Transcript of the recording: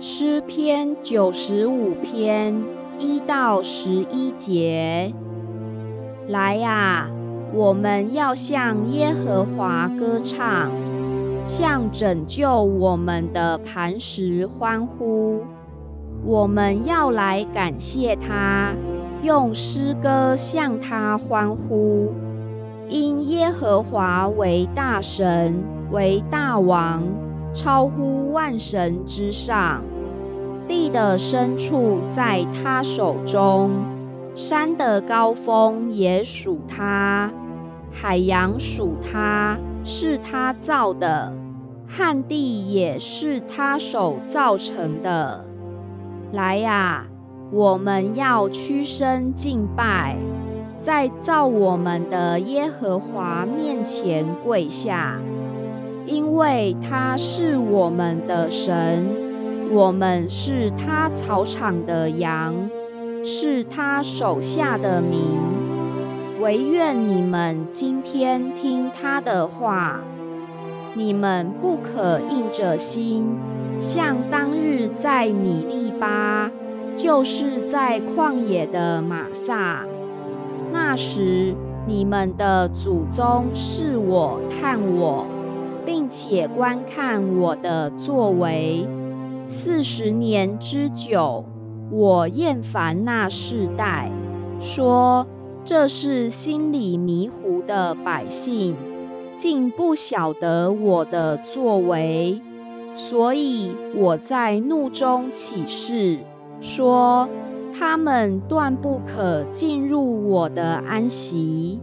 诗篇九十五篇一到十一节，来呀，我们要向耶和华歌唱，向拯救我们的磐石欢呼。我们要来感谢他，用诗歌向他欢呼，因耶和华为大神，为大王。超乎万神之上，地的深处在他手中，山的高峰也属他，海洋属他，是他造的，旱地也是他手造成的。来呀，我们要屈身敬拜，在造我们的耶和华面前跪下。因为他是我们的神，我们是他草场的羊，是他手下的民。唯愿你们今天听他的话，你们不可硬着心，像当日在米利巴，就是在旷野的马萨。那时你们的祖宗是我探我。并且观看我的作为，四十年之久，我厌烦那世代，说这是心里迷糊的百姓，竟不晓得我的作为，所以我在怒中起誓，说他们断不可进入我的安息。